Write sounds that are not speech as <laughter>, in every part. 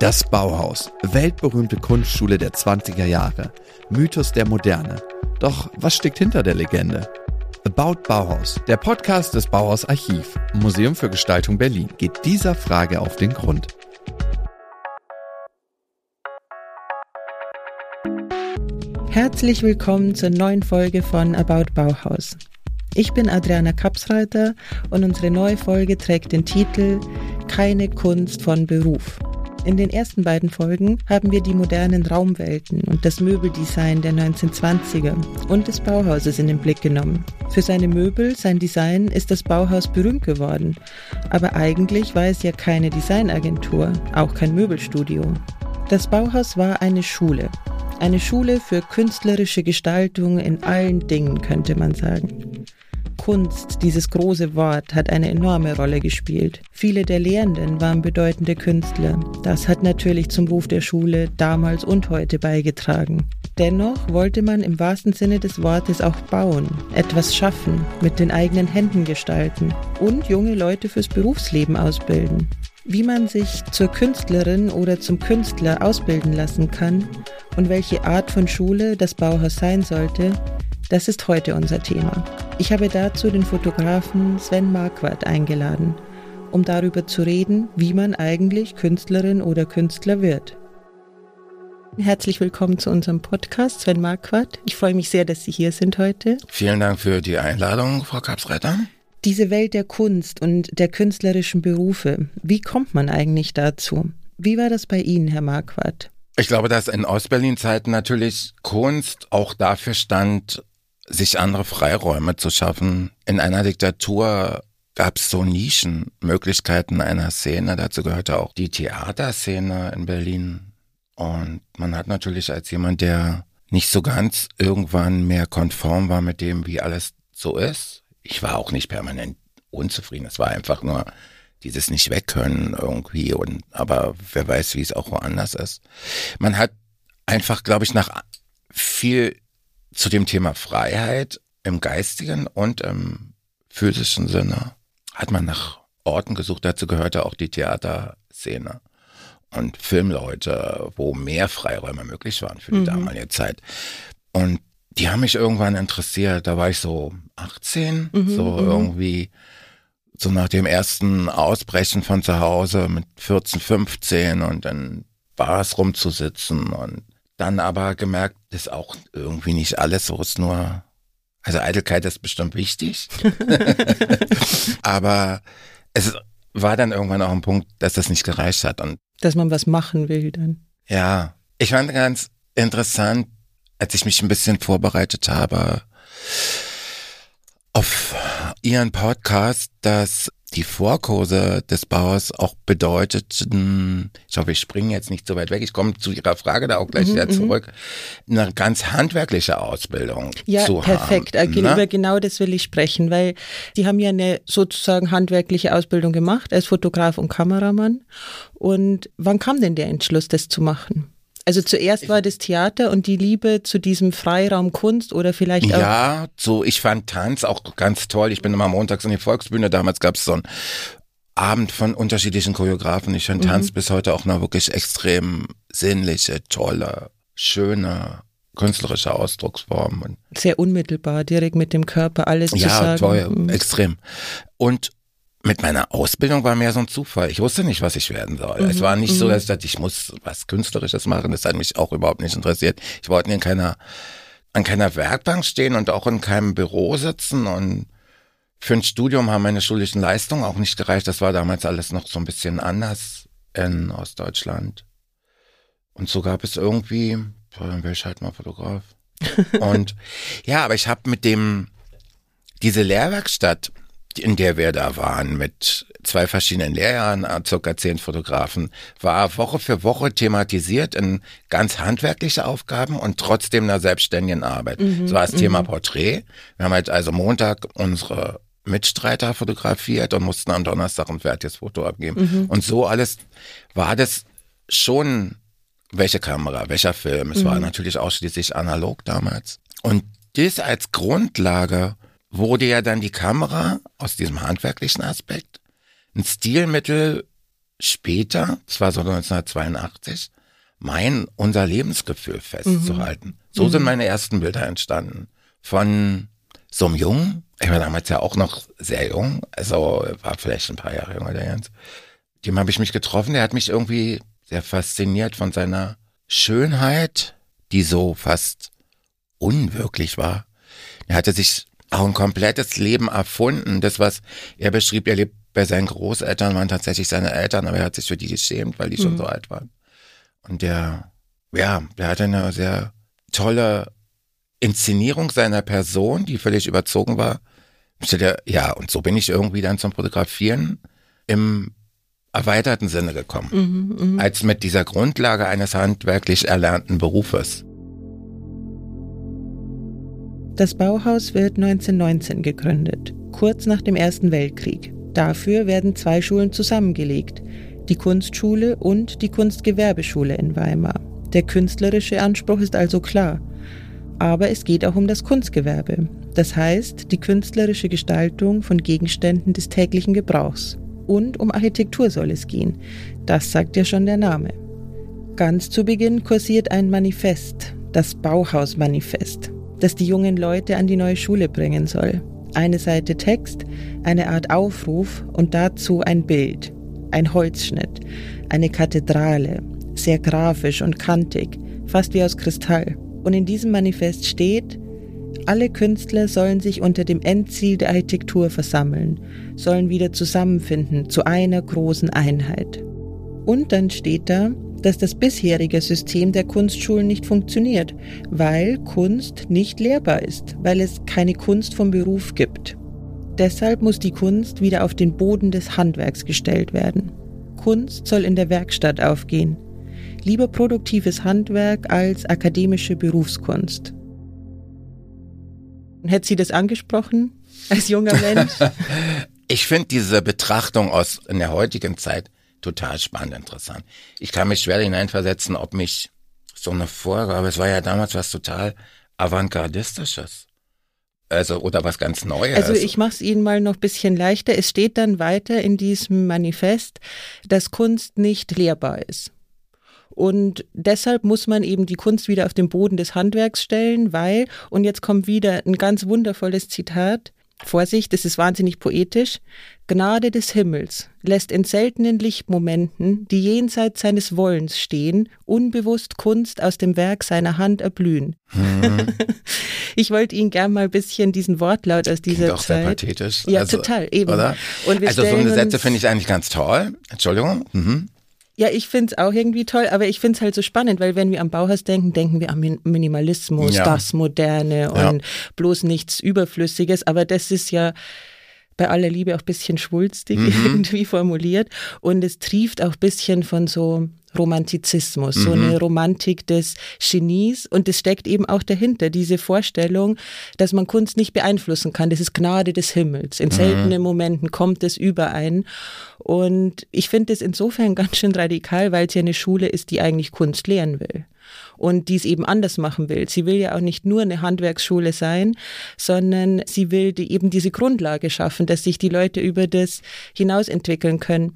Das Bauhaus, weltberühmte Kunstschule der 20er Jahre, Mythos der Moderne. Doch was steckt hinter der Legende? About Bauhaus, der Podcast des Bauhaus Archiv, Museum für Gestaltung Berlin, geht dieser Frage auf den Grund. Herzlich willkommen zur neuen Folge von About Bauhaus. Ich bin Adriana Kapsreiter und unsere neue Folge trägt den Titel Keine Kunst von Beruf. In den ersten beiden Folgen haben wir die modernen Raumwelten und das Möbeldesign der 1920er und des Bauhauses in den Blick genommen. Für seine Möbel, sein Design ist das Bauhaus berühmt geworden. Aber eigentlich war es ja keine Designagentur, auch kein Möbelstudio. Das Bauhaus war eine Schule. Eine Schule für künstlerische Gestaltung in allen Dingen, könnte man sagen. Kunst, dieses große Wort, hat eine enorme Rolle gespielt. Viele der Lehrenden waren bedeutende Künstler. Das hat natürlich zum Ruf der Schule damals und heute beigetragen. Dennoch wollte man im wahrsten Sinne des Wortes auch bauen, etwas schaffen, mit den eigenen Händen gestalten und junge Leute fürs Berufsleben ausbilden. Wie man sich zur Künstlerin oder zum Künstler ausbilden lassen kann und welche Art von Schule das Bauhaus sein sollte, das ist heute unser Thema. Ich habe dazu den Fotografen Sven Marquardt eingeladen, um darüber zu reden, wie man eigentlich Künstlerin oder Künstler wird. Herzlich willkommen zu unserem Podcast, Sven Marquardt. Ich freue mich sehr, dass Sie hier sind heute. Vielen Dank für die Einladung, Frau Kapsreiter. Diese Welt der Kunst und der künstlerischen Berufe, wie kommt man eigentlich dazu? Wie war das bei Ihnen, Herr Marquardt? Ich glaube, dass in Ostberlin-Zeiten natürlich Kunst auch dafür stand, sich andere Freiräume zu schaffen. In einer Diktatur gab es so Nischenmöglichkeiten einer Szene. Dazu gehörte auch die Theaterszene in Berlin. Und man hat natürlich als jemand, der nicht so ganz irgendwann mehr konform war mit dem, wie alles so ist. Ich war auch nicht permanent unzufrieden. Es war einfach nur dieses nicht wegkönnen irgendwie. Und aber wer weiß, wie es auch woanders ist. Man hat einfach, glaube ich, nach viel zu dem Thema Freiheit im geistigen und im physischen Sinne hat man nach Orten gesucht. Dazu gehörte auch die Theaterszene und Filmleute, wo mehr Freiräume möglich waren für die mhm. damalige Zeit. Und die haben mich irgendwann interessiert. Da war ich so 18, mhm, so mhm. irgendwie so nach dem ersten Ausbrechen von zu Hause mit 14, 15 und dann Bars rumzusitzen und dann aber gemerkt, das ist auch irgendwie nicht alles so, ist nur, also Eitelkeit ist bestimmt wichtig. <laughs> aber es war dann irgendwann auch ein Punkt, dass das nicht gereicht hat. Und dass man was machen will dann. Ja, ich fand ganz interessant, als ich mich ein bisschen vorbereitet habe auf Ihren Podcast, dass die Vorkurse des Bauers auch bedeuteten, ich hoffe, ich springe jetzt nicht so weit weg, ich komme zu Ihrer Frage da auch gleich mhm, wieder mhm. zurück, eine ganz handwerkliche Ausbildung ja, zu perfekt. haben. Ja, perfekt. Genau das will ich sprechen, weil Sie haben ja eine sozusagen handwerkliche Ausbildung gemacht als Fotograf und Kameramann. Und wann kam denn der Entschluss, das zu machen? Also zuerst war das Theater und die Liebe zu diesem Freiraum Kunst oder vielleicht auch. Ja, so ich fand Tanz auch ganz toll. Ich bin immer montags in die Volksbühne. Damals gab es so einen Abend von unterschiedlichen Choreografen. Ich finde mhm. Tanz bis heute auch eine wirklich extrem sinnliche, tolle, schöne künstlerische Ausdrucksform. Sehr unmittelbar, direkt mit dem Körper alles ja, zu sagen. Ja, toll, mhm. extrem. Und mit meiner Ausbildung war mehr so ein Zufall. Ich wusste nicht, was ich werden soll. Mhm. Es war nicht mhm. so, dass ich dachte, ich muss was Künstlerisches machen. Das hat mich auch überhaupt nicht interessiert. Ich wollte in keiner, an keiner Werkbank stehen und auch in keinem Büro sitzen und für ein Studium haben meine schulischen Leistungen auch nicht gereicht. Das war damals alles noch so ein bisschen anders in Ostdeutschland. Und so gab es irgendwie, dann wäre ich halt mal Fotograf. <laughs> und ja, aber ich habe mit dem, diese Lehrwerkstatt, in der wir da waren, mit zwei verschiedenen Lehrjahren, äh, circa zehn Fotografen, war Woche für Woche thematisiert in ganz handwerkliche Aufgaben und trotzdem einer selbstständigen Arbeit. Mhm, so war das mhm. Thema Porträt. Wir haben halt also Montag unsere Mitstreiter fotografiert und mussten am Donnerstag ein fertiges Foto abgeben. Mhm. Und so alles war das schon, welche Kamera, welcher Film. Es war mhm. natürlich ausschließlich analog damals. Und das als Grundlage wurde ja dann die Kamera aus diesem handwerklichen Aspekt ein Stilmittel später, das war so 1982, mein, unser Lebensgefühl festzuhalten. Mhm. So mhm. sind meine ersten Bilder entstanden. Von so einem Jungen, ich war damals ja auch noch sehr jung, also war vielleicht ein paar Jahre jünger, der Jens. Dem habe ich mich getroffen, der hat mich irgendwie sehr fasziniert von seiner Schönheit, die so fast unwirklich war. Er hatte sich auch ein komplettes Leben erfunden. Das, was er beschrieb, er lebt bei seinen Großeltern, waren tatsächlich seine Eltern, aber er hat sich für die geschämt, weil die mhm. schon so alt waren. Und der, ja, der hatte eine sehr tolle Inszenierung seiner Person, die völlig überzogen war. Ja, und so bin ich irgendwie dann zum Fotografieren im erweiterten Sinne gekommen, mhm, mh. als mit dieser Grundlage eines handwerklich erlernten Berufes. Das Bauhaus wird 1919 gegründet, kurz nach dem Ersten Weltkrieg. Dafür werden zwei Schulen zusammengelegt, die Kunstschule und die Kunstgewerbeschule in Weimar. Der künstlerische Anspruch ist also klar. Aber es geht auch um das Kunstgewerbe, das heißt die künstlerische Gestaltung von Gegenständen des täglichen Gebrauchs. Und um Architektur soll es gehen, das sagt ja schon der Name. Ganz zu Beginn kursiert ein Manifest, das Bauhausmanifest, das die jungen Leute an die neue Schule bringen soll. Eine Seite Text, eine Art Aufruf und dazu ein Bild, ein Holzschnitt, eine Kathedrale, sehr grafisch und kantig, fast wie aus Kristall. Und in diesem Manifest steht, alle Künstler sollen sich unter dem Endziel der Architektur versammeln, sollen wieder zusammenfinden zu einer großen Einheit. Und dann steht da, dass das bisherige System der Kunstschulen nicht funktioniert, weil Kunst nicht lehrbar ist, weil es keine Kunst vom Beruf gibt. Deshalb muss die Kunst wieder auf den Boden des Handwerks gestellt werden. Kunst soll in der Werkstatt aufgehen. Lieber produktives Handwerk als akademische Berufskunst. Hätte sie das angesprochen als junger Mensch? <laughs> ich finde diese Betrachtung aus in der heutigen Zeit total spannend, interessant. Ich kann mich schwer hineinversetzen, ob mich so eine Vorgabe, es war ja damals was total avantgardistisches. Also, oder was ganz Neues. Also ich mache es Ihnen mal noch ein bisschen leichter. Es steht dann weiter in diesem Manifest, dass Kunst nicht lehrbar ist. Und deshalb muss man eben die Kunst wieder auf den Boden des Handwerks stellen, weil, und jetzt kommt wieder ein ganz wundervolles Zitat, Vorsicht, das ist wahnsinnig poetisch. Gnade des Himmels lässt in seltenen Lichtmomenten, die jenseits seines Wollens stehen, unbewusst Kunst aus dem Werk seiner Hand erblühen. Hm. <laughs> ich wollte Ihnen gern mal ein bisschen diesen Wortlaut aus dieser Klingt auch Zeit. sehr pathetisch. Ja, also, total, eben. Also so eine Sätze finde ich eigentlich ganz toll. Entschuldigung. Mhm. Ja, ich finde es auch irgendwie toll, aber ich finde es halt so spannend, weil wenn wir am Bauhaus denken, denken wir am Minimalismus, ja. das Moderne und ja. bloß nichts Überflüssiges. Aber das ist ja bei aller Liebe auch ein bisschen schwulstig mhm. <laughs> irgendwie formuliert und es trieft auch ein bisschen von so Romantizismus, mhm. so eine Romantik des Genies und es steckt eben auch dahinter, diese Vorstellung, dass man Kunst nicht beeinflussen kann. Das ist Gnade des Himmels. In mhm. seltenen Momenten kommt es überein und ich finde es insofern <laughs> ganz schön radikal, weil es ja eine Schule ist, die eigentlich Kunst lehren will und die es eben anders machen will. Sie will ja auch nicht nur eine Handwerksschule sein, sondern sie will die, eben diese Grundlage schaffen, dass sich die Leute über das hinaus entwickeln können.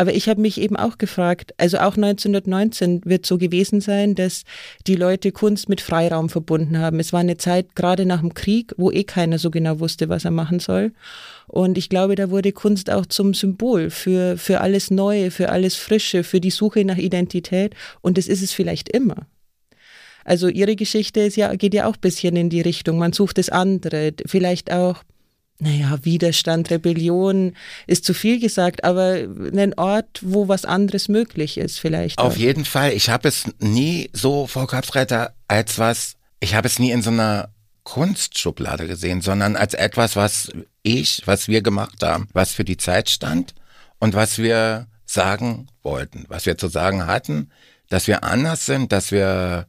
Aber ich habe mich eben auch gefragt, also auch 1919 wird so gewesen sein, dass die Leute Kunst mit Freiraum verbunden haben. Es war eine Zeit gerade nach dem Krieg, wo eh keiner so genau wusste, was er machen soll. Und ich glaube, da wurde Kunst auch zum Symbol für, für alles Neue, für alles Frische, für die Suche nach Identität. Und das ist es vielleicht immer. Also ihre Geschichte ja, geht ja auch ein bisschen in die Richtung. Man sucht das andere, vielleicht auch naja, Widerstand, Rebellion ist zu viel gesagt, aber ein Ort, wo was anderes möglich ist vielleicht. Auf auch. jeden Fall. Ich habe es nie so, Frau Kapsreiter, als was, ich habe es nie in so einer Kunstschublade gesehen, sondern als etwas, was ich, was wir gemacht haben, was für die Zeit stand und was wir sagen wollten, was wir zu sagen hatten, dass wir anders sind, dass wir,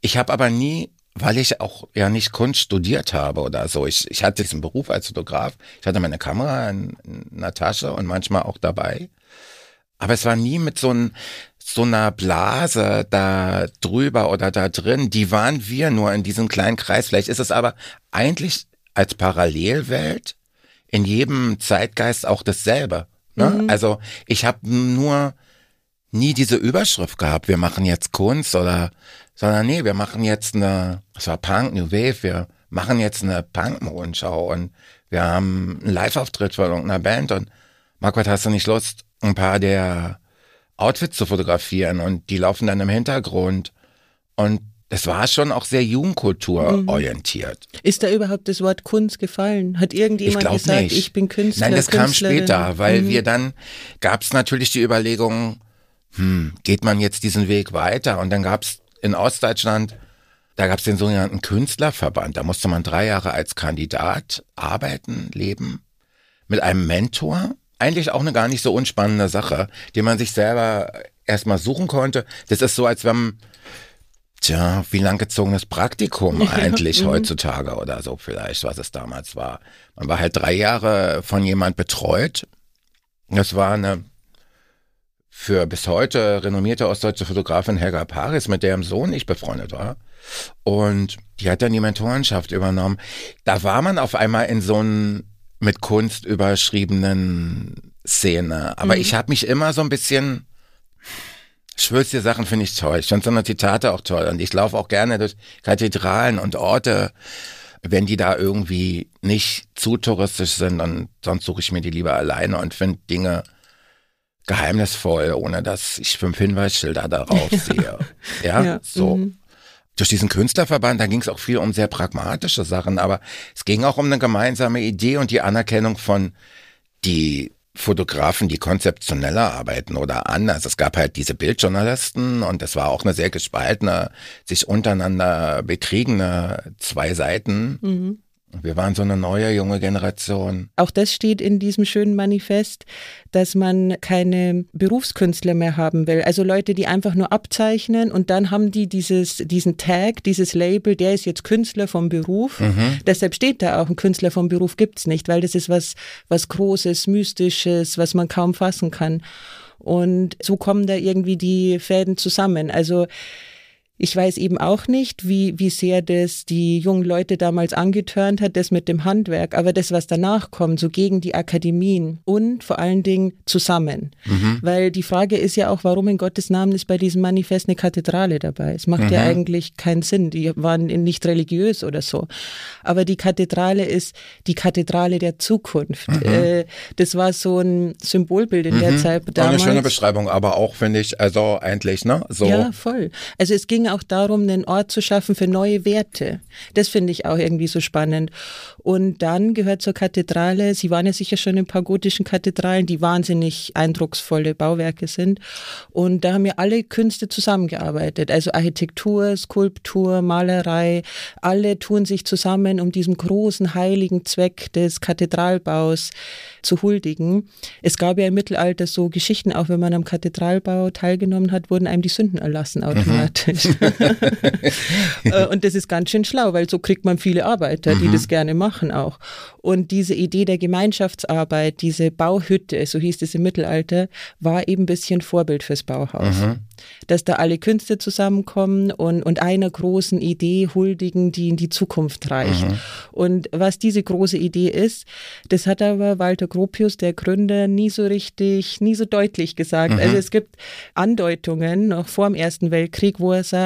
ich habe aber nie weil ich auch ja nicht Kunst studiert habe oder so. Ich, ich hatte diesen Beruf als Fotograf. Ich hatte meine Kamera in, in einer Tasche und manchmal auch dabei. Aber es war nie mit so, ein, so einer Blase da drüber oder da drin. Die waren wir nur in diesem kleinen Kreis. Vielleicht ist es aber eigentlich als Parallelwelt in jedem Zeitgeist auch dasselbe. Ne? Mhm. Also ich habe nur nie diese Überschrift gehabt, wir machen jetzt Kunst oder, sondern nee, wir machen jetzt eine, es war Punk, New Wave, wir machen jetzt eine Punk-Mondschau und wir haben einen Live-Auftritt von irgendeiner Band und Marquardt, hast du nicht Lust, ein paar der Outfits zu fotografieren und die laufen dann im Hintergrund und das war schon auch sehr Jugendkulturorientiert. Mhm. Ist da überhaupt das Wort Kunst gefallen? Hat irgendjemand ich gesagt, nicht. ich bin Künstler? Nein, das kam später, weil mhm. wir dann gab es natürlich die Überlegung, hm, geht man jetzt diesen Weg weiter? Und dann gab es in Ostdeutschland, da gab es den sogenannten Künstlerverband. Da musste man drei Jahre als Kandidat arbeiten, leben, mit einem Mentor. Eigentlich auch eine gar nicht so unspannende Sache, die man sich selber erstmal suchen konnte. Das ist so, als wenn Tja, wie langgezogenes Praktikum <laughs> eigentlich mhm. heutzutage oder so vielleicht, was es damals war. Man war halt drei Jahre von jemand betreut. Das war eine für bis heute renommierte ostdeutsche Fotografin Helga Paris, mit deren Sohn ich befreundet war. Und die hat dann die Mentorenschaft übernommen. Da war man auf einmal in so einem mit Kunst überschriebenen Szene. Aber mhm. ich habe mich immer so ein bisschen schwülstige Sachen finde ich toll. Ich finde so eine Zitate auch toll. Und ich laufe auch gerne durch Kathedralen und Orte, wenn die da irgendwie nicht zu touristisch sind. Und sonst suche ich mir die lieber alleine und finde Dinge geheimnisvoll, ohne dass ich fünf Hinweisschilder darauf <laughs> sehe. ja, ja, so. Mhm. Durch diesen Künstlerverband, da ging es auch viel um sehr pragmatische Sachen, aber es ging auch um eine gemeinsame Idee und die Anerkennung von die Fotografen, die konzeptioneller arbeiten oder anders. Es gab halt diese Bildjournalisten und es war auch eine sehr gespaltene, sich untereinander bekriegende zwei Seiten. Mhm. Wir waren so eine neue junge Generation. Auch das steht in diesem schönen Manifest, dass man keine Berufskünstler mehr haben will. Also Leute, die einfach nur abzeichnen und dann haben die dieses, diesen Tag, dieses Label, der ist jetzt Künstler vom Beruf. Mhm. Deshalb steht da auch, ein Künstler vom Beruf gibt es nicht, weil das ist was, was Großes, Mystisches, was man kaum fassen kann. Und so kommen da irgendwie die Fäden zusammen. Also ich weiß eben auch nicht, wie, wie sehr das die jungen Leute damals angetörnt hat, das mit dem Handwerk, aber das, was danach kommt, so gegen die Akademien und vor allen Dingen zusammen. Mhm. Weil die Frage ist ja auch, warum in Gottes Namen ist bei diesem Manifest eine Kathedrale dabei? Es macht mhm. ja eigentlich keinen Sinn. Die waren nicht religiös oder so. Aber die Kathedrale ist die Kathedrale der Zukunft. Mhm. Äh, das war so ein Symbolbild in der mhm. Zeit damals. War eine schöne Beschreibung, aber auch, finde ich, also eigentlich, ne? So. Ja, voll. Also es ging auch darum, einen Ort zu schaffen für neue Werte. Das finde ich auch irgendwie so spannend. Und dann gehört zur Kathedrale, Sie waren ja sicher schon in ein paar gotischen Kathedralen, die wahnsinnig eindrucksvolle Bauwerke sind. Und da haben ja alle Künste zusammengearbeitet. Also Architektur, Skulptur, Malerei, alle tun sich zusammen, um diesem großen heiligen Zweck des Kathedralbaus zu huldigen. Es gab ja im Mittelalter so Geschichten, auch wenn man am Kathedralbau teilgenommen hat, wurden einem die Sünden erlassen mhm. automatisch. Mhm. und das ist ganz schön schlau, weil so kriegt man viele Arbeiter, die mhm. das gerne machen auch. Und diese Idee der Gemeinschaftsarbeit, diese Bauhütte, so hieß es im Mittelalter, war eben ein bisschen Vorbild fürs Bauhaus. Mhm. Dass da alle Künste zusammenkommen und, und einer großen Idee huldigen, die in die Zukunft reicht. Mhm. Und was diese große Idee ist, das hat aber Walter Gropius, der Gründer, nie so richtig, nie so deutlich gesagt. Mhm. Also es gibt Andeutungen noch vor dem Ersten Weltkrieg, wo er sagt,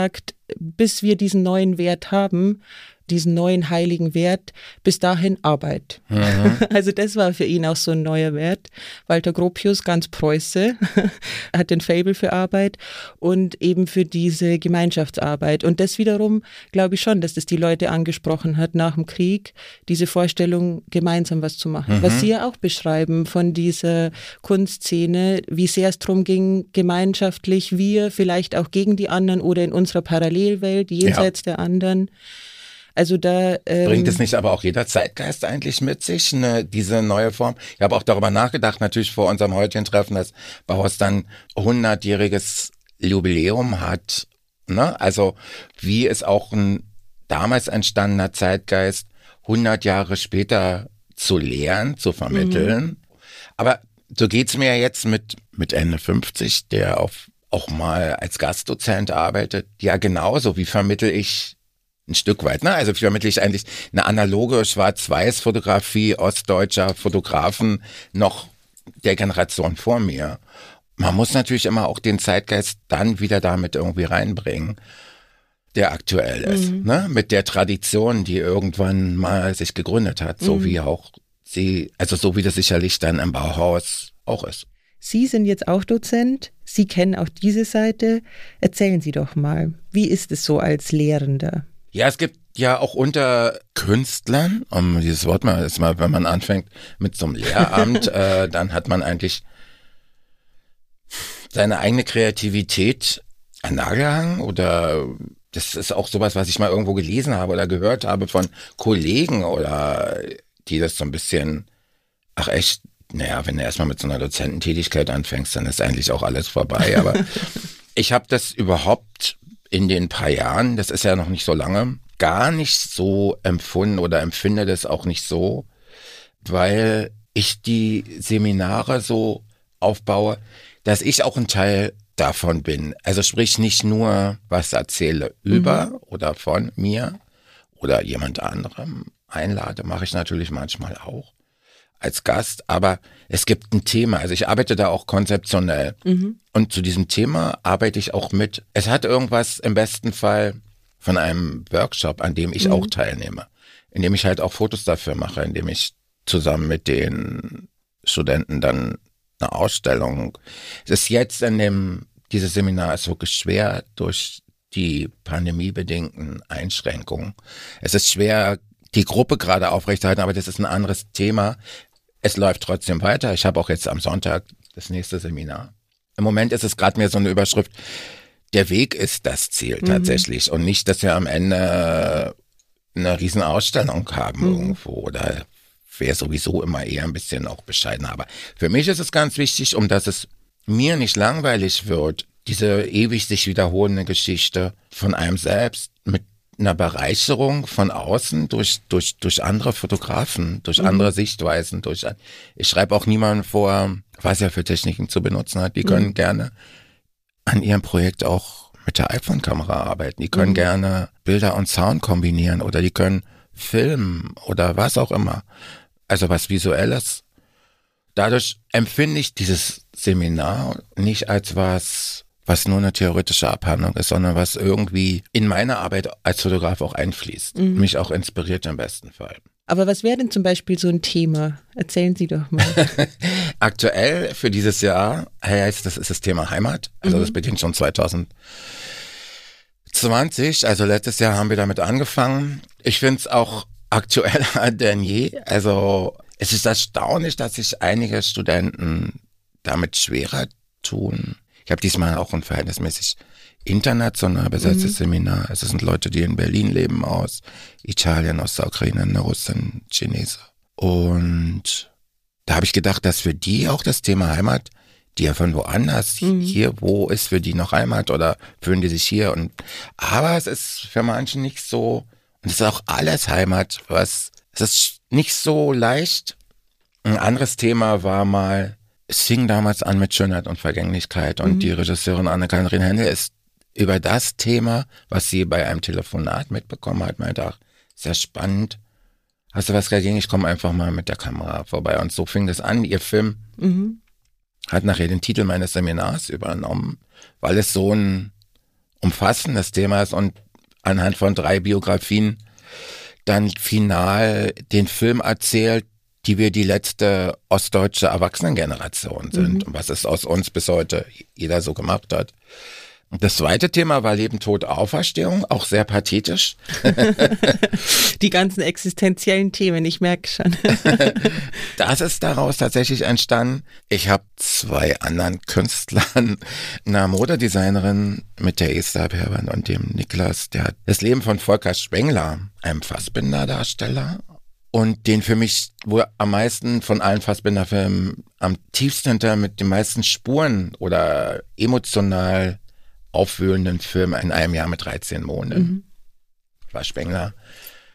bis wir diesen neuen Wert haben, diesen neuen heiligen Wert, bis dahin Arbeit. Mhm. <laughs> Also das war für ihn auch so ein neuer Wert. Walter Gropius, ganz Preuße, <laughs> hat den Fable für Arbeit und eben für diese Gemeinschaftsarbeit. Und das wiederum glaube ich schon, dass das die Leute angesprochen hat nach dem Krieg, diese Vorstellung, gemeinsam was zu machen. Mhm. Was Sie ja auch beschreiben von dieser Kunstszene, wie sehr es darum ging, gemeinschaftlich, wir vielleicht auch gegen die anderen oder in unserer Parallelwelt, jenseits ja. der anderen, also da ähm, bringt es nicht aber auch jeder Zeitgeist eigentlich mit sich, ne, diese neue Form. Ich habe auch darüber nachgedacht, natürlich vor unserem heutigen Treffen, dass Bauhaus dann 100-jähriges Jubiläum hat. Ne? Also wie es auch ein damals entstandener Zeitgeist 100 Jahre später zu lehren, zu vermitteln. Mhm. Aber so geht's mir jetzt mit, mit Ende 50, der auf, auch mal als Gastdozent arbeitet. Ja, genauso. Wie vermittel ich ein Stück weit. Ne? Also vermittle ich eigentlich eine analoge Schwarz-Weiß-Fotografie ostdeutscher Fotografen noch der Generation vor mir. Man muss natürlich immer auch den Zeitgeist dann wieder damit irgendwie reinbringen, der aktuell ist, mhm. ne? Mit der Tradition, die irgendwann mal sich gegründet hat, so mhm. wie auch sie, also so wie das sicherlich dann im Bauhaus auch ist. Sie sind jetzt auch Dozent, Sie kennen auch diese Seite. Erzählen Sie doch mal, wie ist es so als Lehrender? Ja, es gibt ja auch unter Künstlern, um dieses Wort mal, ist mal, wenn man anfängt mit so einem Lehramt, <laughs> äh, dann hat man eigentlich seine eigene Kreativität an Nagel hangen oder das ist auch sowas, was ich mal irgendwo gelesen habe oder gehört habe von Kollegen oder die das so ein bisschen, ach echt, naja, wenn du erstmal mit so einer Dozententätigkeit anfängst, dann ist eigentlich auch alles vorbei. Aber <laughs> ich habe das überhaupt in den paar Jahren, das ist ja noch nicht so lange, gar nicht so empfunden oder empfinde das auch nicht so, weil ich die Seminare so aufbaue, dass ich auch ein Teil davon bin. Also sprich nicht nur was erzähle über mhm. oder von mir oder jemand anderem einlade, mache ich natürlich manchmal auch als Gast, aber es gibt ein Thema. Also ich arbeite da auch konzeptionell. Mhm. Und zu diesem Thema arbeite ich auch mit. Es hat irgendwas im besten Fall von einem Workshop, an dem ich mhm. auch teilnehme, in dem ich halt auch Fotos dafür mache, in dem ich zusammen mit den Studenten dann eine Ausstellung. Es ist jetzt in dem, dieses Seminar ist wirklich schwer durch die pandemiebedingten Einschränkungen. Es ist schwer, die Gruppe gerade aufrechtzuerhalten, aber das ist ein anderes Thema. Es läuft trotzdem weiter. Ich habe auch jetzt am Sonntag das nächste Seminar. Im Moment ist es gerade mehr so eine Überschrift, der Weg ist das Ziel mhm. tatsächlich und nicht, dass wir am Ende eine Riesenausstellung haben mhm. irgendwo oder wäre sowieso immer eher ein bisschen auch bescheiden. Aber für mich ist es ganz wichtig, um dass es mir nicht langweilig wird, diese ewig sich wiederholende Geschichte von einem selbst mit einer Bereicherung von außen durch, durch, durch andere Fotografen, durch mhm. andere Sichtweisen, durch, ich schreibe auch niemandem vor, was er für Techniken zu benutzen hat. Die können mhm. gerne an ihrem Projekt auch mit der iPhone-Kamera arbeiten. Die können mhm. gerne Bilder und Sound kombinieren oder die können filmen oder was auch immer. Also was Visuelles. Dadurch empfinde ich dieses Seminar nicht als was was nur eine theoretische Abhandlung ist, sondern was irgendwie in meine Arbeit als Fotograf auch einfließt. Mhm. Mich auch inspiriert im besten Fall. Aber was wäre denn zum Beispiel so ein Thema? Erzählen Sie doch mal. <laughs> Aktuell für dieses Jahr heißt das ist das Thema Heimat. Also mhm. das beginnt schon 2020. Also letztes Jahr haben wir damit angefangen. Ich finde es auch aktueller <laughs> denn je. Also es ist erstaunlich, dass sich einige Studenten damit schwerer tun, ich habe diesmal auch ein verhältnismäßig international besetztes mhm. Seminar. Es sind Leute, die in Berlin leben, aus Italien, aus der Ukraine, eine Russin, Chinese. Und da habe ich gedacht, dass für die auch das Thema Heimat, die ja von woanders mhm. hier, wo ist für die noch Heimat oder fühlen die sich hier? Und aber es ist für manche nicht so, und es ist auch alles Heimat, was es ist nicht so leicht. Ein anderes Thema war mal es fing damals an mit Schönheit und Vergänglichkeit und mhm. die Regisseurin Anne-Kathrin Henne ist über das Thema, was sie bei einem Telefonat mitbekommen hat, meinte, ach, sehr spannend. Hast du was dagegen? Ich komme einfach mal mit der Kamera vorbei. Und so fing das an. Ihr Film mhm. hat nachher den Titel meines Seminars übernommen, weil es so ein umfassendes Thema ist und anhand von drei Biografien dann final den Film erzählt, die wir die letzte ostdeutsche Erwachsenengeneration sind mhm. und was es aus uns bis heute jeder so gemacht hat. Das zweite Thema war Leben, Tod, Auferstehung, auch sehr pathetisch. <laughs> Die ganzen existenziellen Themen, ich merke schon. <laughs> das ist daraus tatsächlich entstanden. Ich habe zwei anderen Künstlern, einer Modedesignerin mit der Esther Herbert und dem Niklas, der hat das Leben von Volker Spengler, einem Fassbinderdarsteller und den für mich wo am meisten von allen Fassbinder-Filmen am tiefsten hinter mit den meisten Spuren oder emotional aufwühlenden Film in einem Jahr mit 13 Monaten. Mhm. War Spengler,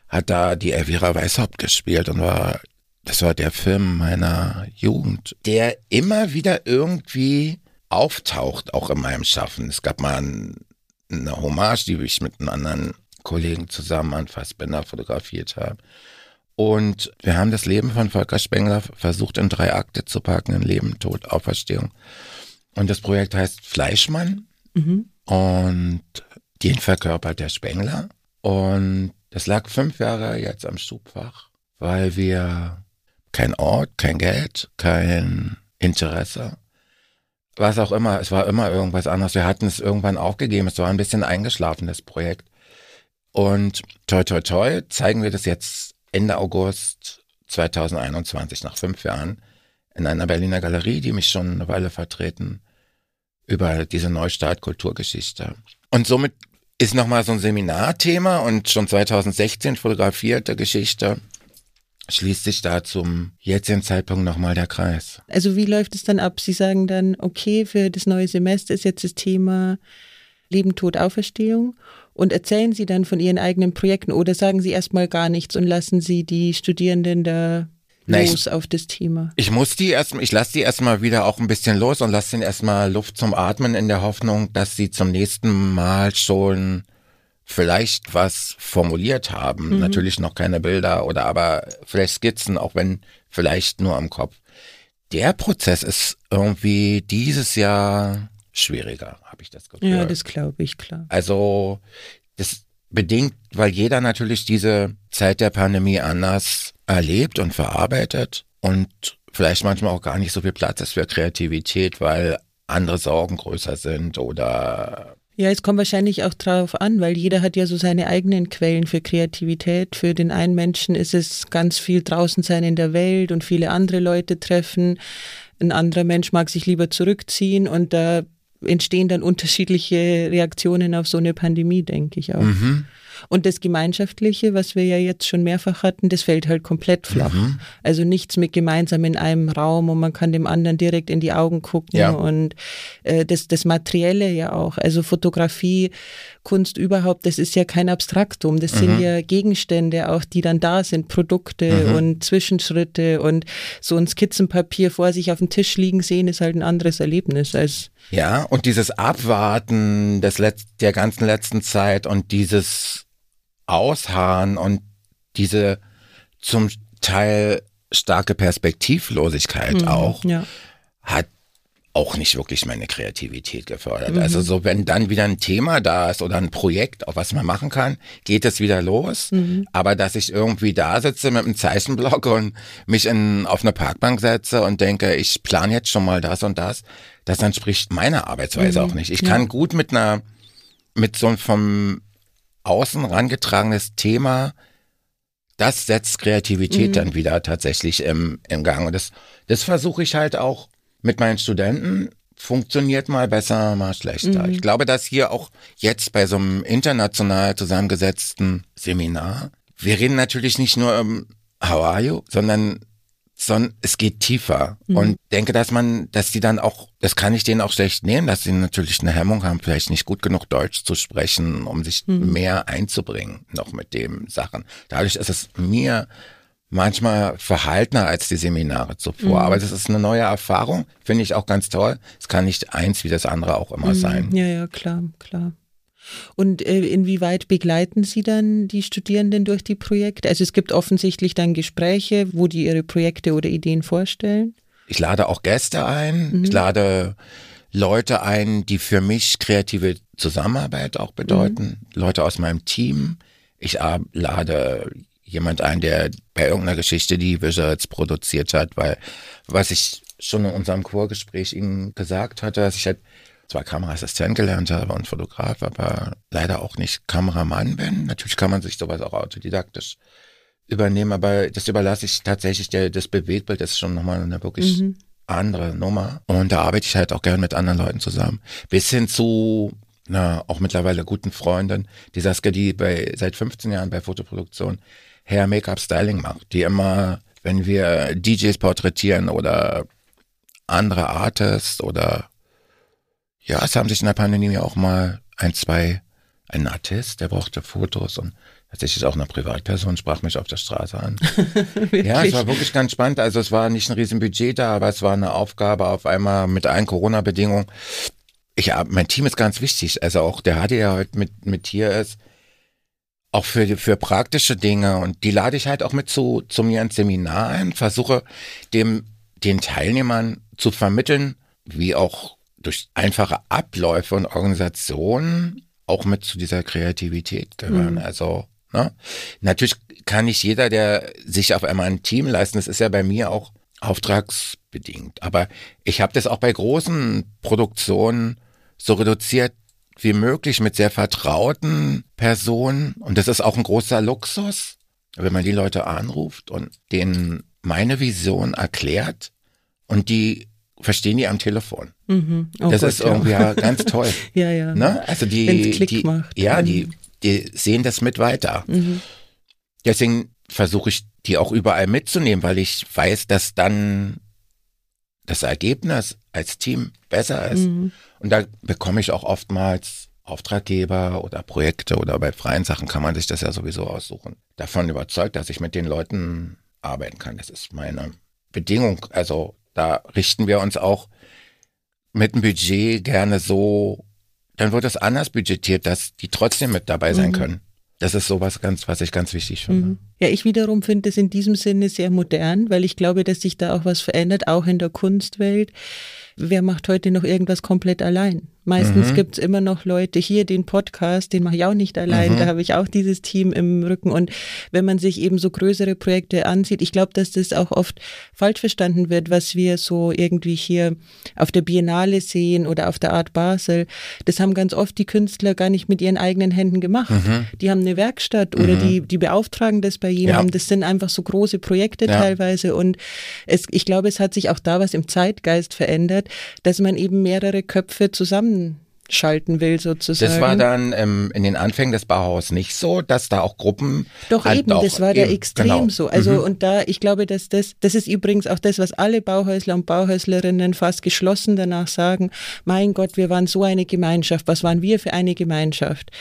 hat da die Elvira Weishaupt gespielt und war, das war der Film meiner Jugend, der immer wieder irgendwie auftaucht, auch in meinem Schaffen. Es gab mal ein, eine Hommage, die ich mit einem anderen Kollegen zusammen an Fassbinder fotografiert habe. Und wir haben das Leben von Volker Spengler versucht in drei Akte zu packen, in Leben, Tod, Auferstehung. Und das Projekt heißt Fleischmann. Mhm. Und den verkörpert der Spengler. Und das lag fünf Jahre jetzt am Schubfach, weil wir kein Ort, kein Geld, kein Interesse, was auch immer, es war immer irgendwas anderes. Wir hatten es irgendwann aufgegeben, es war ein bisschen eingeschlafen, das Projekt. Und toi toi toi zeigen wir das jetzt Ende August 2021, nach fünf Jahren, in einer Berliner Galerie, die mich schon eine Weile vertreten, über diese Neustart Kulturgeschichte. Und somit ist nochmal so ein Seminarthema und schon 2016 fotografierte Geschichte schließt sich da zum jetzigen Zeitpunkt nochmal der Kreis. Also wie läuft es dann ab? Sie sagen dann, okay, für das neue Semester ist jetzt das Thema Leben, Tod, Auferstehung und erzählen Sie dann von Ihren eigenen Projekten oder sagen Sie erstmal gar nichts und lassen Sie die Studierenden da Na, los ich, auf das Thema? Ich muss die erstmal, ich lasse die erstmal wieder auch ein bisschen los und lasse ihnen erstmal Luft zum Atmen in der Hoffnung, dass sie zum nächsten Mal schon vielleicht was formuliert haben. Mhm. Natürlich noch keine Bilder oder aber vielleicht Skizzen, auch wenn vielleicht nur am Kopf. Der Prozess ist irgendwie dieses Jahr schwieriger, habe ich das Gefühl. Ja, das glaube ich, klar. Also das bedingt, weil jeder natürlich diese Zeit der Pandemie anders erlebt und verarbeitet und vielleicht manchmal auch gar nicht so viel Platz ist für Kreativität, weil andere Sorgen größer sind oder ja, es kommt wahrscheinlich auch drauf an, weil jeder hat ja so seine eigenen Quellen für Kreativität. Für den einen Menschen ist es ganz viel draußen sein in der Welt und viele andere Leute treffen. Ein anderer Mensch mag sich lieber zurückziehen und da entstehen dann unterschiedliche Reaktionen auf so eine Pandemie, denke ich auch. Mhm. Und das Gemeinschaftliche, was wir ja jetzt schon mehrfach hatten, das fällt halt komplett flach. Mhm. Also nichts mit gemeinsam in einem Raum und man kann dem anderen direkt in die Augen gucken ja. und äh, das, das Materielle ja auch. Also Fotografie, Kunst überhaupt, das ist ja kein Abstraktum. Das mhm. sind ja Gegenstände auch, die dann da sind, Produkte mhm. und Zwischenschritte und so ein Skizzenpapier vor sich auf dem Tisch liegen sehen, ist halt ein anderes Erlebnis als ja, und dieses Abwarten des Letz der ganzen letzten Zeit und dieses Ausharren und diese zum Teil starke Perspektivlosigkeit mhm, auch ja. hat auch nicht wirklich meine Kreativität gefördert. Mhm. Also so, wenn dann wieder ein Thema da ist oder ein Projekt, auf was man machen kann, geht es wieder los. Mhm. Aber dass ich irgendwie da sitze mit einem Zeichenblock und mich in, auf eine Parkbank setze und denke, ich plane jetzt schon mal das und das, das entspricht meiner Arbeitsweise mhm. auch nicht. Ich ja. kann gut mit einer, mit so einem vom außen rangetragenes Thema, das setzt Kreativität mhm. dann wieder tatsächlich im, im Gang. Und das, das versuche ich halt auch mit meinen Studenten. Funktioniert mal besser, mal schlechter. Mhm. Ich glaube, dass hier auch jetzt bei so einem international zusammengesetzten Seminar, wir reden natürlich nicht nur um How are you, sondern sondern es geht tiefer. Mhm. Und denke, dass man, dass die dann auch, das kann ich denen auch schlecht nehmen, dass sie natürlich eine Hemmung haben, vielleicht nicht gut genug Deutsch zu sprechen, um sich mhm. mehr einzubringen, noch mit dem Sachen. Dadurch ist es mir manchmal verhaltener als die Seminare zuvor. Mhm. Aber das ist eine neue Erfahrung, finde ich auch ganz toll. Es kann nicht eins wie das andere auch immer mhm. sein. Ja, ja, klar, klar. Und äh, inwieweit begleiten Sie dann die Studierenden durch die Projekte? Also es gibt offensichtlich dann Gespräche, wo die ihre Projekte oder Ideen vorstellen. Ich lade auch Gäste ein. Mhm. Ich lade Leute ein, die für mich kreative Zusammenarbeit auch bedeuten. Mhm. Leute aus meinem Team. Ich lade jemand ein, der bei irgendeiner Geschichte die Visuals produziert hat, weil was ich schon in unserem Chorgespräch Ihnen gesagt hatte, dass ich halt zwar Kameraassistent gelernt habe und Fotograf, aber leider auch nicht Kameramann bin. Natürlich kann man sich sowas auch autodidaktisch übernehmen, aber das überlasse ich tatsächlich, der, das Bewegtbild ist schon nochmal eine wirklich mhm. andere Nummer. Und da arbeite ich halt auch gern mit anderen Leuten zusammen. Bis hin zu na, auch mittlerweile guten Freunden, die Saskia, die bei, seit 15 Jahren bei Fotoproduktion Hair Make-up Styling macht, die immer, wenn wir DJs porträtieren oder andere Artists oder ja, es haben sich in der Pandemie auch mal ein, zwei, ein Artist, der brauchte Fotos und tatsächlich auch eine Privatperson sprach mich auf der Straße an. <laughs> ja, es war wirklich ganz spannend. Also es war nicht ein Riesenbudget da, aber es war eine Aufgabe auf einmal mit allen Corona-Bedingungen. Ich, mein Team ist ganz wichtig. Also auch der HD, der heute mit, mit hier ist, auch für, für praktische Dinge und die lade ich halt auch mit zu, zu mir ins Seminar ein, versuche dem, den Teilnehmern zu vermitteln, wie auch durch einfache Abläufe und Organisationen auch mit zu dieser Kreativität gehören. Mhm. Also, ne? Natürlich kann nicht jeder, der sich auf einmal ein Team leisten, das ist ja bei mir auch auftragsbedingt. Aber ich habe das auch bei großen Produktionen so reduziert wie möglich mit sehr vertrauten Personen. Und das ist auch ein großer Luxus, wenn man die Leute anruft und denen meine Vision erklärt und die verstehen die am Telefon. Mhm. Oh das Gott, ist irgendwie ja. ganz toll. <laughs> ja, ja. Ne? Also die, die macht. ja, die, die sehen das mit weiter. Mhm. Deswegen versuche ich die auch überall mitzunehmen, weil ich weiß, dass dann das Ergebnis als Team besser ist. Mhm. Und da bekomme ich auch oftmals Auftraggeber oder Projekte oder bei freien Sachen kann man sich das ja sowieso aussuchen. Davon überzeugt, dass ich mit den Leuten arbeiten kann. Das ist meine Bedingung. Also da richten wir uns auch mit dem Budget gerne so, dann wird es anders budgetiert, dass die trotzdem mit dabei sein mhm. können. Das ist sowas ganz, was ich ganz wichtig finde. Mhm. Ja, ich wiederum finde es in diesem Sinne sehr modern, weil ich glaube, dass sich da auch was verändert, auch in der Kunstwelt. Wer macht heute noch irgendwas komplett allein? Meistens mhm. gibt's immer noch Leute hier, den Podcast, den mache ich auch nicht allein, mhm. da habe ich auch dieses Team im Rücken. Und wenn man sich eben so größere Projekte ansieht, ich glaube, dass das auch oft falsch verstanden wird, was wir so irgendwie hier auf der Biennale sehen oder auf der Art Basel. Das haben ganz oft die Künstler gar nicht mit ihren eigenen Händen gemacht. Mhm. Die haben eine Werkstatt oder mhm. die, die beauftragen das bei jemandem. Ja. Das sind einfach so große Projekte ja. teilweise. Und es, ich glaube, es hat sich auch da was im Zeitgeist verändert, dass man eben mehrere Köpfe zusammen schalten will sozusagen. Das war dann ähm, in den Anfängen des Bauhaus nicht so, dass da auch Gruppen Doch halt eben, das war da extrem genau. so. Also mhm. und da, ich glaube, dass das, das ist übrigens auch das, was alle Bauhäusler und Bauhäuslerinnen fast geschlossen danach sagen. Mein Gott, wir waren so eine Gemeinschaft. Was waren wir für eine Gemeinschaft?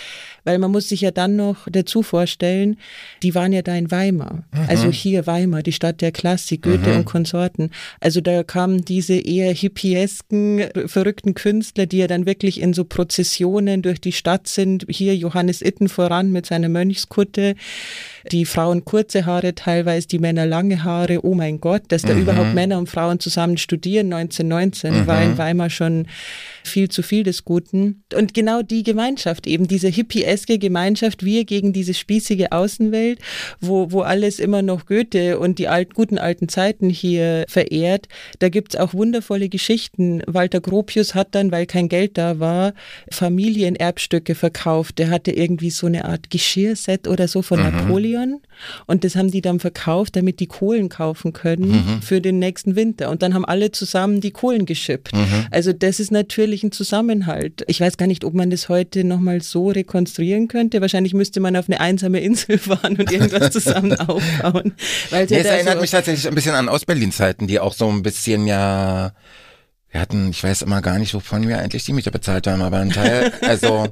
Weil man muss sich ja dann noch dazu vorstellen, die waren ja da in Weimar. Mhm. Also hier Weimar, die Stadt der Klassik, Goethe mhm. und Konsorten. Also da kamen diese eher hippiesken, verrückten Künstler, die ja dann wirklich in so Prozessionen durch die Stadt sind. Hier Johannes Itten voran mit seiner Mönchskutte die Frauen kurze Haare teilweise, die Männer lange Haare. Oh mein Gott, dass da mhm. überhaupt Männer und Frauen zusammen studieren 1919 mhm. war in Weimar schon viel zu viel des Guten. Und genau die Gemeinschaft, eben diese hippieske Gemeinschaft, wir gegen diese spießige Außenwelt, wo, wo alles immer noch Goethe und die alt, guten alten Zeiten hier verehrt. Da gibt's auch wundervolle Geschichten. Walter Gropius hat dann, weil kein Geld da war, Familienerbstücke verkauft. Der hatte irgendwie so eine Art Geschirrset oder so von mhm. Napoleon und das haben die dann verkauft, damit die Kohlen kaufen können mhm. für den nächsten Winter. Und dann haben alle zusammen die Kohlen geschippt. Mhm. Also das ist natürlich ein Zusammenhalt. Ich weiß gar nicht, ob man das heute nochmal so rekonstruieren könnte. Wahrscheinlich müsste man auf eine einsame Insel <laughs> fahren und irgendwas zusammen <laughs> aufbauen. Weil nee, es erinnert so mich tatsächlich ein bisschen an Ostberlin-Zeiten, die auch so ein bisschen ja wir hatten, ich weiß immer gar nicht, wovon wir eigentlich die Miete bezahlt haben, aber ein Teil, <laughs> also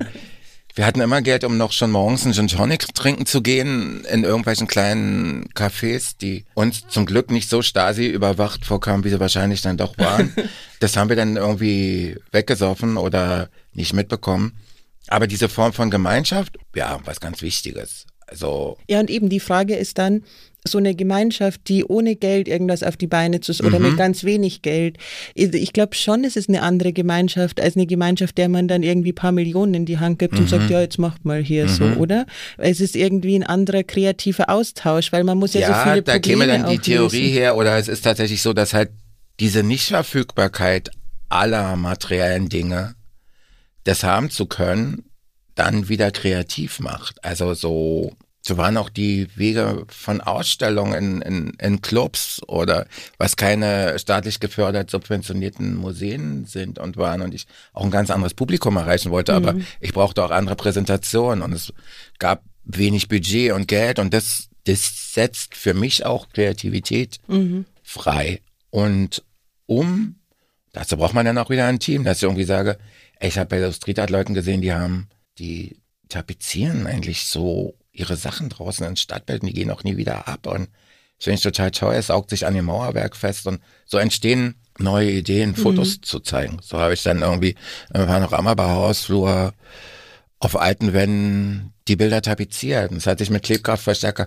wir hatten immer Geld, um noch schon morgens einen Gin Tonic trinken zu gehen in irgendwelchen kleinen Cafés, die uns zum Glück nicht so Stasi überwacht vorkamen, wie sie wahrscheinlich dann doch waren. das haben wir dann irgendwie weggesoffen oder nicht mitbekommen. Aber diese Form von Gemeinschaft, ja, was ganz Wichtiges. Also ja, und eben die Frage ist dann, so eine Gemeinschaft, die ohne Geld irgendwas auf die Beine zu oder mhm. mit ganz wenig Geld. Ich glaube schon, es ist eine andere Gemeinschaft als eine Gemeinschaft, der man dann irgendwie paar Millionen in die Hand gibt mhm. und sagt, ja, jetzt macht mal hier mhm. so, oder? Es ist irgendwie ein anderer kreativer Austausch, weil man muss ja, ja so viele da Probleme käme dann die Theorie her oder es ist tatsächlich so, dass halt diese Nichtverfügbarkeit aller materiellen Dinge, das haben zu können, dann wieder kreativ macht. Also so so waren auch die Wege von Ausstellungen in, in, in Clubs oder was keine staatlich gefördert subventionierten Museen sind und waren und ich auch ein ganz anderes Publikum erreichen wollte, mhm. aber ich brauchte auch andere Präsentationen und es gab wenig Budget und Geld und das, das setzt für mich auch Kreativität mhm. frei. Und um, dazu braucht man dann auch wieder ein Team, dass ich irgendwie sage, ich habe bei der Street Art Leuten gesehen, die haben, die tapezieren eigentlich so ihre Sachen draußen ins Stadtbild und die gehen auch nie wieder ab. Und das finde ich total toll. Es saugt sich an dem Mauerwerk fest und so entstehen neue Ideen, mhm. Fotos mhm. zu zeigen. So habe ich dann irgendwie, wir waren noch am Hausflur auf alten Wänden die Bilder tapeziert. Das hatte ich mit Klebkraftverstärker.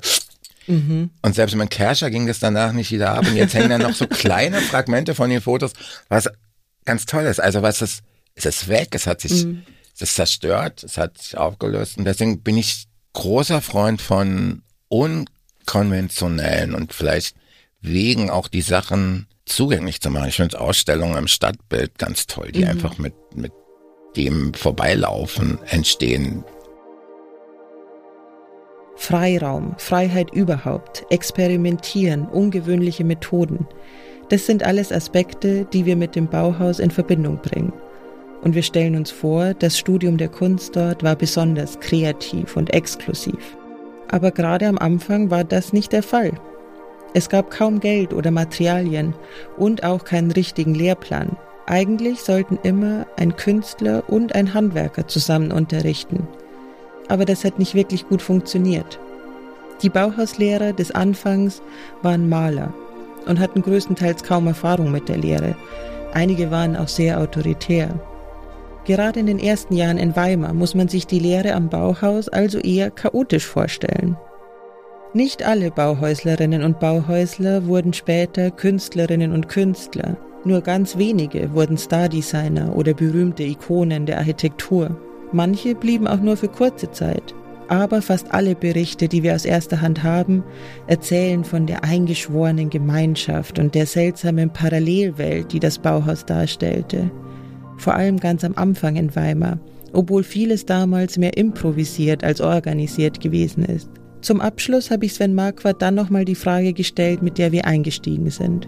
Mhm. Und selbst mit Kerscher ging das danach nicht wieder ab. Und jetzt hängen dann noch so <laughs> kleine Fragmente von den Fotos, was ganz toll ist. Also was ist, es ist weg, es hat sich, mhm. es ist zerstört, es hat sich aufgelöst. Und deswegen bin ich großer Freund von unkonventionellen und vielleicht wegen auch die Sachen zugänglich zu machen. Ich finde Ausstellungen im Stadtbild ganz toll, die mhm. einfach mit, mit dem Vorbeilaufen entstehen. Freiraum, Freiheit überhaupt, Experimentieren, ungewöhnliche Methoden. Das sind alles Aspekte, die wir mit dem Bauhaus in Verbindung bringen. Und wir stellen uns vor, das Studium der Kunst dort war besonders kreativ und exklusiv. Aber gerade am Anfang war das nicht der Fall. Es gab kaum Geld oder Materialien und auch keinen richtigen Lehrplan. Eigentlich sollten immer ein Künstler und ein Handwerker zusammen unterrichten. Aber das hat nicht wirklich gut funktioniert. Die Bauhauslehrer des Anfangs waren Maler und hatten größtenteils kaum Erfahrung mit der Lehre. Einige waren auch sehr autoritär. Gerade in den ersten Jahren in Weimar muss man sich die Lehre am Bauhaus also eher chaotisch vorstellen. Nicht alle Bauhäuslerinnen und Bauhäusler wurden später Künstlerinnen und Künstler. Nur ganz wenige wurden Stardesigner oder berühmte Ikonen der Architektur. Manche blieben auch nur für kurze Zeit. Aber fast alle Berichte, die wir aus erster Hand haben, erzählen von der eingeschworenen Gemeinschaft und der seltsamen Parallelwelt, die das Bauhaus darstellte. Vor allem ganz am Anfang in Weimar, obwohl vieles damals mehr improvisiert als organisiert gewesen ist. Zum Abschluss habe ich Sven Marquardt dann nochmal die Frage gestellt, mit der wir eingestiegen sind.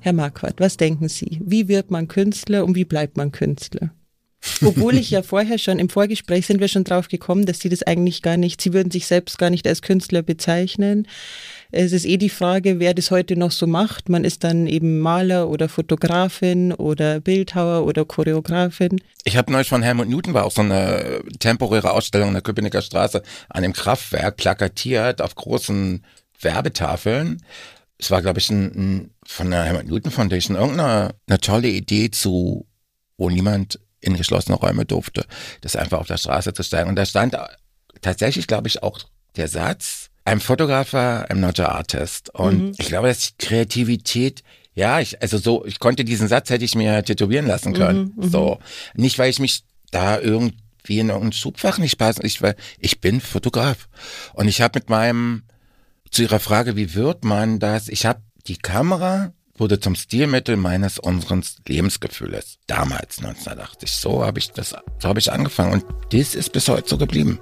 Herr Marquardt, was denken Sie? Wie wird man Künstler und wie bleibt man Künstler? <laughs> Obwohl ich ja vorher schon im Vorgespräch sind wir schon drauf gekommen, dass Sie das eigentlich gar nicht, Sie würden sich selbst gar nicht als Künstler bezeichnen. Es ist eh die Frage, wer das heute noch so macht. Man ist dann eben Maler oder Fotografin oder Bildhauer oder Choreografin. Ich habe neulich von Helmut Newton war auch so eine temporäre Ausstellung in der Köpenicker Straße an dem Kraftwerk plakatiert auf großen Werbetafeln. Es war, glaube ich, ein, ein, von der Helmut Newton Foundation irgendeine eine tolle Idee zu, wo niemand in geschlossene Räume durfte, das einfach auf der Straße zu steigen. Und da stand tatsächlich, glaube ich, auch der Satz, I'm Photographer, I'm not an artist. Und mhm. ich glaube, dass Kreativität, ja, ich, also so, ich konnte diesen Satz hätte ich mir tätowieren lassen können. Mhm, mhm. so. Nicht, weil ich mich da irgendwie in irgendein Schubfach nicht passe. Ich, weil ich bin Fotograf. Und ich habe mit meinem, zu Ihrer Frage, wie wird man das? Ich habe die Kamera wurde zum Stilmittel meines unseren Lebensgefühles. Damals 1980. So habe ich das, so habe ich angefangen und das ist bis heute so geblieben.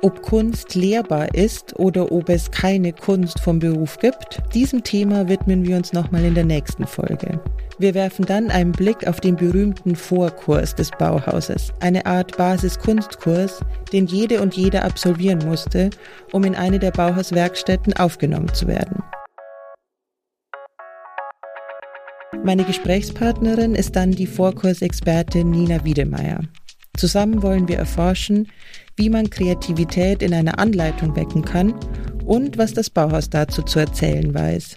Ob Kunst lehrbar ist oder ob es keine Kunst vom Beruf gibt, diesem Thema widmen wir uns nochmal in der nächsten Folge. Wir werfen dann einen Blick auf den berühmten Vorkurs des Bauhauses, eine Art Basiskunstkurs, den jede und jeder absolvieren musste, um in eine der Bauhauswerkstätten aufgenommen zu werden. Meine Gesprächspartnerin ist dann die Vorkursexpertin Nina Wiedemeyer. Zusammen wollen wir erforschen, wie man Kreativität in einer Anleitung wecken kann und was das Bauhaus dazu zu erzählen weiß.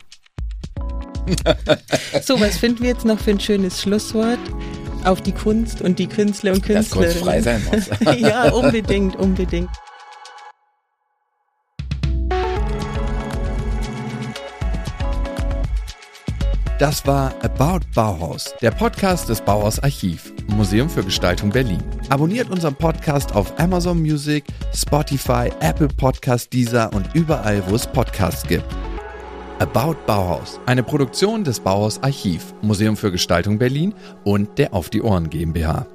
<laughs> so, was finden wir jetzt noch für ein schönes Schlusswort? Auf die Kunst und die Künstler und Künstlerinnen. Das frei sein muss. <laughs> ja, unbedingt, unbedingt. Das war About Bauhaus, der Podcast des Bauhaus Archiv, Museum für Gestaltung Berlin. Abonniert unseren Podcast auf Amazon Music, Spotify, Apple Podcast, Deezer und überall, wo es Podcasts gibt. About Bauhaus, eine Produktion des Bauhaus Archiv, Museum für Gestaltung Berlin und der Auf die Ohren GmbH.